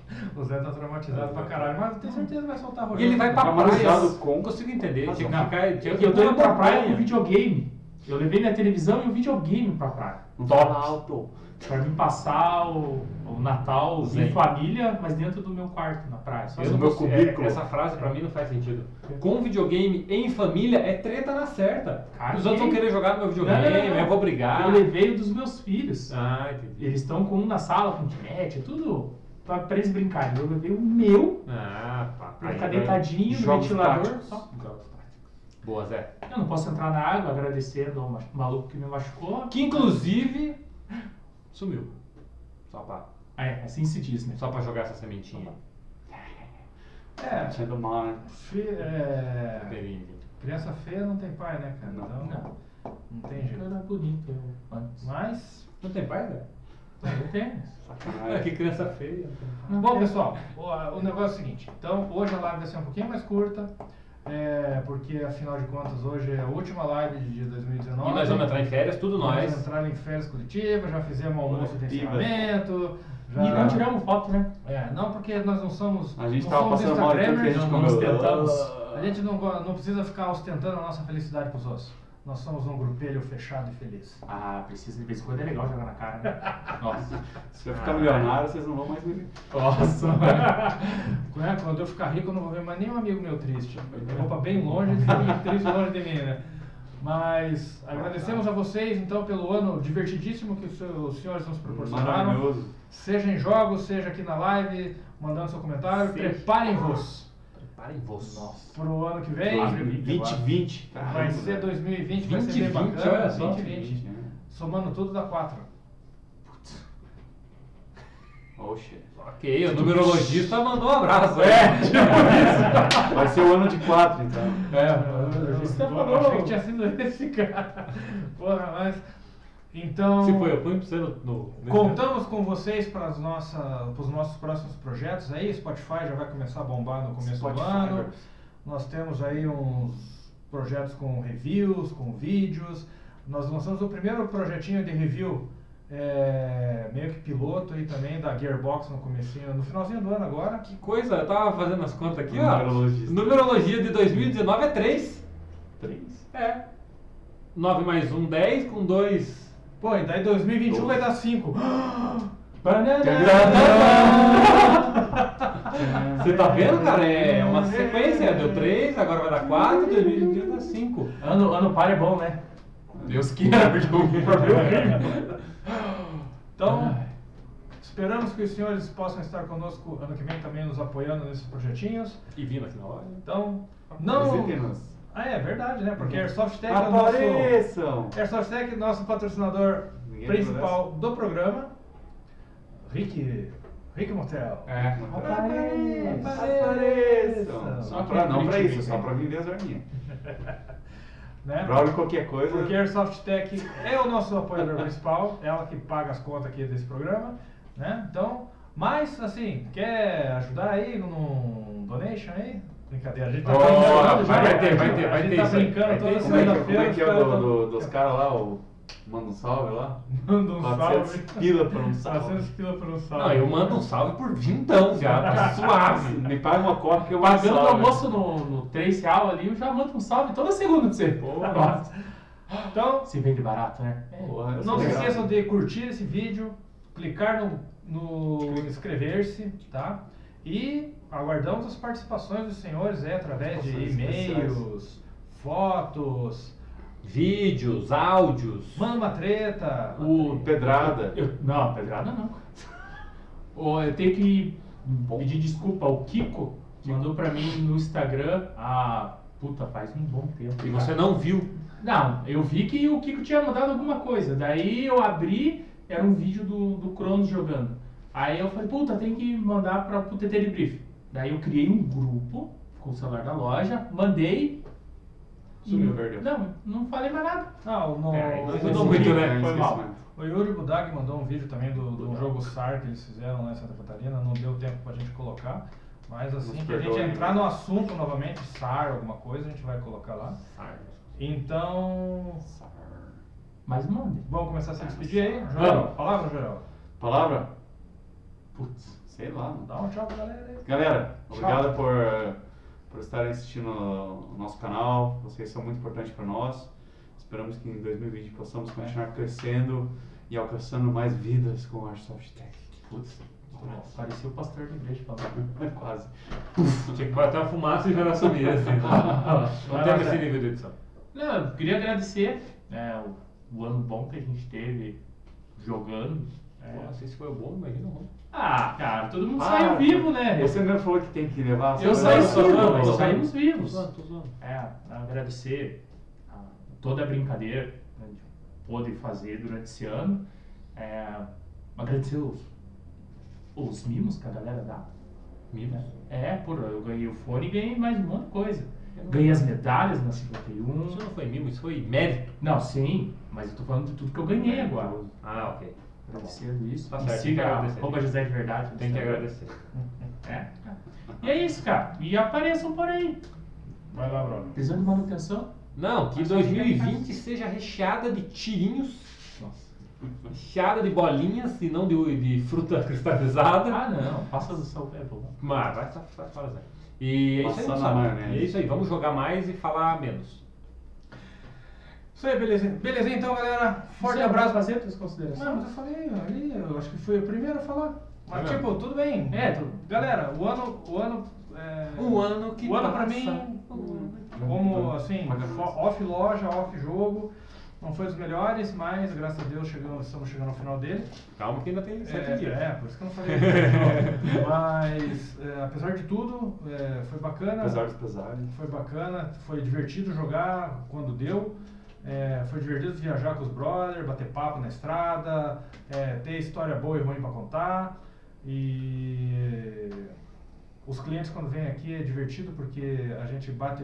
[LAUGHS] o Zé tá traumatizado pra caralho, mas eu tenho certeza que vai soltar E rojão. ele vai pra praia. Traumatizado com- Não consigo entender. Tinha que ficar. Tinha que Eu tô indo pra praia com videogame. Eu levei minha televisão e o videogame pra praia. Top. Pra mim passar o, o Natal Zen. em família, mas dentro do meu quarto, na praia. Só Eu não meu consigo- cubículo. é, Essa frase pra mim não faz sentido. Com videogame em família é treta na certa. Cara, Os outros vão que- querer jogar no meu videogame, Não, não, não. eu vou brigar. Eu levei o dos meus filhos. Ah, entendi. Eles estão com um na sala, com net, tudo pra, pra eles brincarem. Eu levei o meu Ah, pá. pra ficar vai- deitadinho no ventilador. táticos. Só. Jogos táticos. Boa, Zé. Eu não posso entrar na água agradecendo ao ma- maluco que me machucou. Que inclusive sumiu. Só pra, Ah, É, assim se diz, né? só pra jogar essa sementinha. É, Tinha do mal, né? é, criança feia não tem pai, né, cara? Não. Então, Não. não tem jeito. era bonito eu. Mas, Não tem pai, Zé? Tenho. Ah, Sacanagem. que criança feia. Não Bom, tem. pessoal, o, o negócio é o seguinte. Então, hoje a live vai ser um pouquinho mais curta, é, porque afinal de contas hoje é a última live de 2019. E nós vamos entrar em férias, tudo nós. Vamos entrar em férias coletivas, já fizemos almoço de encerramento. Já... E não tiramos foto, né? É, não porque nós não somos. A gente não tava somos passando mal a gente não ostentamos. A gente não, não precisa ficar ostentando a nossa felicidade pros outros. Nós somos um grupelho fechado e feliz. Ah, precisa de vez em quando é legal jogar na cara, né? [LAUGHS] Nossa. Se eu ficar milionário, vocês não vão mais me ver. Nossa. Né? Quando eu ficar rico, eu não vou ver mais nenhum amigo meu triste. Eu vou pra bem longe mim, triste longe de mim, né? Mas agradecemos a vocês, então, pelo ano divertidíssimo que os senhores nos proporcionaram. Maravilhoso. Seja em jogos, seja aqui na live, mandando seu comentário. Sim. Preparem-vos Preparem-vos. pro ano que vem. 2020. Vai ser 2020, vai ser bem 2020, bacana. olha só. 2020. né? Somando tudo dá 4. Oxe. Ok, o numerologista mandou um abraço. É, [LAUGHS] Vai ser o ano de 4, então. É, Você eu, falou. achei que tinha sido esse cara. Porra, mas. Então. Se foi, eu ponho pra você no. no Contamos com vocês para os nossos próximos projetos aí. Spotify já vai começar a bombar no começo do Spotify, ano. velho. Nós temos aí uns projetos com reviews, com vídeos. Nós lançamos o primeiro projetinho de review, é, meio que piloto aí também, da Gearbox no comecinho, no finalzinho do ano agora. Que coisa, eu tava fazendo as contas aqui, ó. Numerologista. Numerologia de 2019 é 3. Três. É. 9 mais 1, 10, com 2. Pô, e daí 2021 vai dar 5. [GASPS] [LAUGHS] Você tá vendo, cara? É uma sequência. Deu 3, agora vai dar 4, 2021 dá 5. Ano, ano par é bom, né? Deus queira, porque [LAUGHS] o problema [LAUGHS] Então, esperamos que os senhores possam estar conosco ano que vem também nos apoiando nesses projetinhos. E vindo aqui na loja. Então, não. Visitem-nos. Ah, é verdade, né? Porque Airsoft Tech é o nosso. Apareçam! Airsoft Tech, nosso patrocinador Ninguém principal do programa. Rick. Rick Motel. É. Apareçam. Apareçam! Só pra, não pra isso, só hein? pra vender as arminhas. [LAUGHS] Né? Qualquer coisa. Porque a Airsoft Tech é o nosso apoiador principal, ela que paga as contas aqui desse programa, né? Então, mas assim, quer ajudar aí num donation aí? Brincadeira, a gente tá Oh, brincando, vai já, ter, vai a ter, gente vai ter tá isso aí, brincando vai ter toda é segunda-feira. como é, que é o do, do- dos caras lá, o manda um salve lá? [LAUGHS] Manda um 400 salve. pila por um salve. 400 pila por um salve. Não, eu mando um salve por vintão já, tá [LAUGHS] suave. Me paga uma coca que eu mando Pagando o almoço no, no 3 real ali, eu já mando um salve toda segunda pra você. Nossa. Então, Se vende barato, né? Porra, eu não se esqueçam de curtir esse vídeo, clicar no, no inscrever-se, tá? E aguardamos as participações dos senhores aí, através de e-mails, fotos, Vídeos, áudios. manda uma treta. O Pedrada. Eu, não, pedrada não. [LAUGHS] Ô, eu tenho que pedir desculpa ao Kiko, que mandou pra mim no Instagram há. Puta, faz um bom tempo. E já. você não viu. Não, eu vi que o Kiko tinha mandado alguma coisa. Daí eu abri, era um vídeo do, do Cronos jogando. Aí eu falei, puta, tem que mandar para pro TT de Brief. Daí eu criei um grupo com o celular da loja, mandei. Sumiu, perdeu. Não, não falei mais nada. Ah, o, no, É, não muito, né? Foi mal. o Yuri Budag mandou um vídeo também do, do jogo SAR que eles fizeram lá em Santa Catarina, não deu tempo pra gente colocar. Mas assim que a gente perdoem. entrar no assunto novamente, SAR, alguma coisa, a gente vai colocar lá. Então, Mas mande. vamos começar a se despedir aí. Joel, palavra, Joel. Palavra? Putz, sei lá. Dá um tchau pra galera aí. Galera, Tchau. obrigado por, por estarem assistindo o nosso canal. Vocês são muito importantes para nós. Esperamos que em 2020 possamos continuar crescendo e alcançando mais vidas com a Airsoft Tech. Putz, parecia o pastor da igreja falando. [LAUGHS] Quase. Tinha que botar uma fumaça e já assumir assim. [LAUGHS] Não temos esse nível de edição. Não, eu queria agradecer né, o, o ano bom que a gente teve jogando. É. Não sei se foi bom, imagina o ruim. Ah, cara, todo mundo Ah, saiu vivo, né? Você mesmo falou que tem que levar. Eu saí nós tô saímos vivos. Tô zoando, tô zoando. É, agradecer a toda a brincadeira que a gente pôde fazer durante esse ano. É, agradecer os, os mimos que a galera dá. Mimos? É, por eu ganhei o fone e ganhei mais um monte de coisa. Ganhei as medalhas na 51. Isso não foi mimo, isso foi mérito. Não, sim, mas eu tô falando de tudo que eu ganhei agora. Ah, ok. Agradecendo isso. Tá certo, siga arroba José de Verdade. Tem que agradecer. [LAUGHS] É. E é isso, cara. E apareçam por aí. Vai lá, brother. Precisando de manutenção? Não, que Mas 2020 seja recheada de tirinhos, Nossa. recheada de bolinhas e não de, de fruta [LAUGHS] cristalizada. Ah, não. Passa do sal é bom. Mas vai vai fora, Zé. E é isso aí, Passando moçada. a maionese. E é isso aí, vamos jogar mais e falar menos. Isso aí, beleza. Beleza então, galera. Forte Você abraço. fazer tuas Não, considerações? mas eu falei ali, eu acho que fui o primeiro a falar. Mas É tipo, tudo bem. É, tu- Galera, o ano. O ano, é, Um ano que O ano pra passa, mim, um ano como assim, Paga fo- mais. off loja, off jogo, não foi dos melhores, mas graças a Deus chegamos, estamos chegando ao final dele. Calma que ainda tem sete É, dias. é, por isso que eu não falei. não. [LAUGHS] Mas, é, apesar de tudo, é, foi bacana. Apesar dos pesares. Foi bacana, foi divertido jogar quando deu. É, foi divertido viajar com os brothers, bater papo na estrada, é, ter história boa e ruim pra contar. E os clientes quando vêm aqui é divertido porque a gente bate,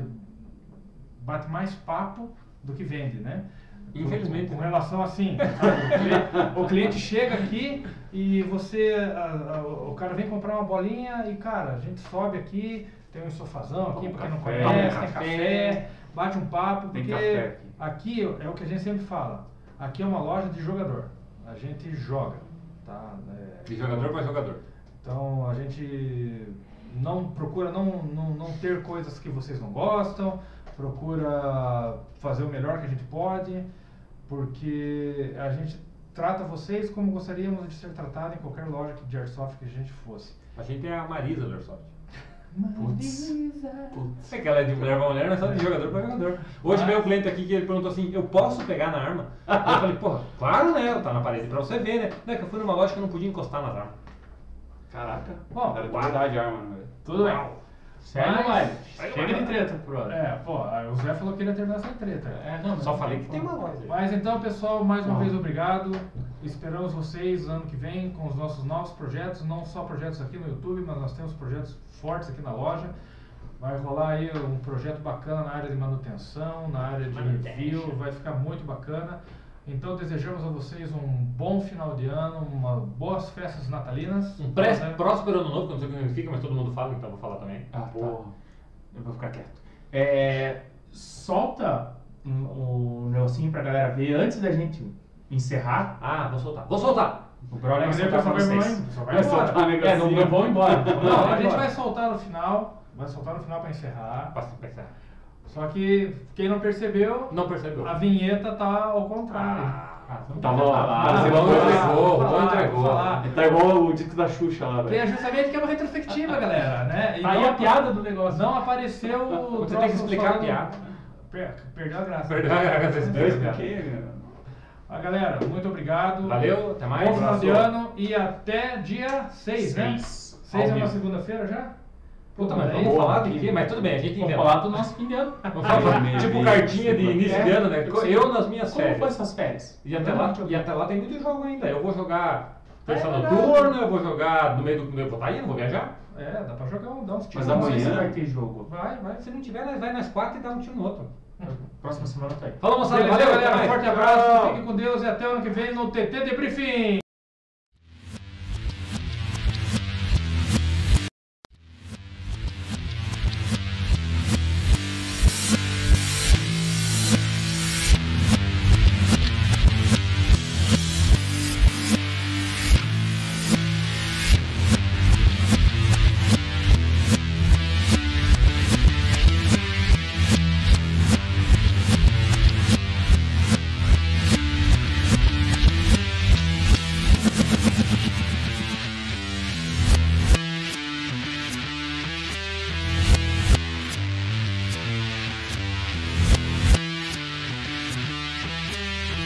bate mais papo do que vende, né? Infelizmente, Com, com né? relação assim, sabe? o, cliente, chega aqui e você, a- a- o cara vem comprar uma bolinha e cara, a gente sobe aqui, tem um sofazão aqui, um pra quem não conhece, tem café. café, bate um papo, Tem porque aqui é o que a gente sempre fala, aqui é uma loja de jogador, a gente joga, tá? É, De jogador para jogador. então a gente não procura não, não, não ter coisas que vocês não gostam, procura fazer o melhor que a gente pode, porque a gente trata vocês como gostaríamos de ser tratado em qualquer loja de airsoft que a gente fosse. A gente é a Marisa do Airsoft. Putz. É que ela é de mulher pra mulher, nós somos de jogador pra jogador. Hoje veio um cliente aqui que ele perguntou assim, eu posso pegar na arma? eu falei, porra, claro né, ela tá na parede pra você ver, né? Não é que eu fui numa loja que eu não podia encostar nas armas. Caraca. Bom, Era de verdade a arma, né? Tudo bem. Segue Mas- o Chega de treta, brother. É, pô, o Zé falou que ele ia terminar essa treta. É, não, Só falei que tem uma loja. Mas então, pessoal, mais uma vez obrigado. Esperamos vocês ano que vem com os nossos novos projetos, não só projetos aqui no YouTube, mas nós temos projetos fortes aqui na loja. Vai rolar aí um projeto bacana na área de manutenção, na área de Manutention. review, vai ficar muito bacana. Então desejamos a vocês um bom final de ano, uma boas festas natalinas. Um pré- Né? próspero ano novo, que eu não sei o que significa, mas todo mundo fala, então eu vou falar também. Ah, tá. Eu vou ficar quieto. É, solta um- o negocinho pra galera ver antes da gente encerrar. Ah, vou soltar. Vou soltar! O brother vai o soltar pra vocês. embora, o pessoal vai Vai soltar um É, não, não vão embora. Não, a gente embora. vai soltar no final, vai soltar no final para encerrar. Passa pra encerrar. Só que quem não percebeu, Não percebeu. a vinheta tá ao contrário. Ah, então Tava tá. Ah, você foi- entregou, entregou. falar. Tá igual o disco da Xuxa lá, Que é velho. justamente que é uma retrospectiva, galera, né? E Tá aí não a piada do negócio. Não apareceu o Você troço tem que explicar a piada. Per- Perdeu a graça. Perdeu a graça, Eu expliquei, meu. Ah, galera, muito obrigado. Valeu, até mais. Bom final de ano e até dia 6, né? Seis. 6 é uma segunda-feira já? Puta, mas é vamos falar de quê? Mas tudo bem, a gente Vamos inventa. falar do nosso fim de ano. Vamos falar, tipo cartinha de início de ano, né? Eu nas minhas Como foi férias. essas férias? E até, lá, e até lá tem muito jogo ainda. Eu vou jogar terça É noturna, eu vou jogar no meio do. Eu vou estar indo, vou viajar. É, dá pra jogar, um- dar uns tiros. Mas amanhã- vai ter jogo. Vai, vai. Se não tiver, nós vai nas quatro e dá um tiro no outro. Próxima semana tá aí. Falou, moçada. Beleza, Valeu, galera. Um forte abraço. Fique com Deus e até o ano que vem no TT Debriefing.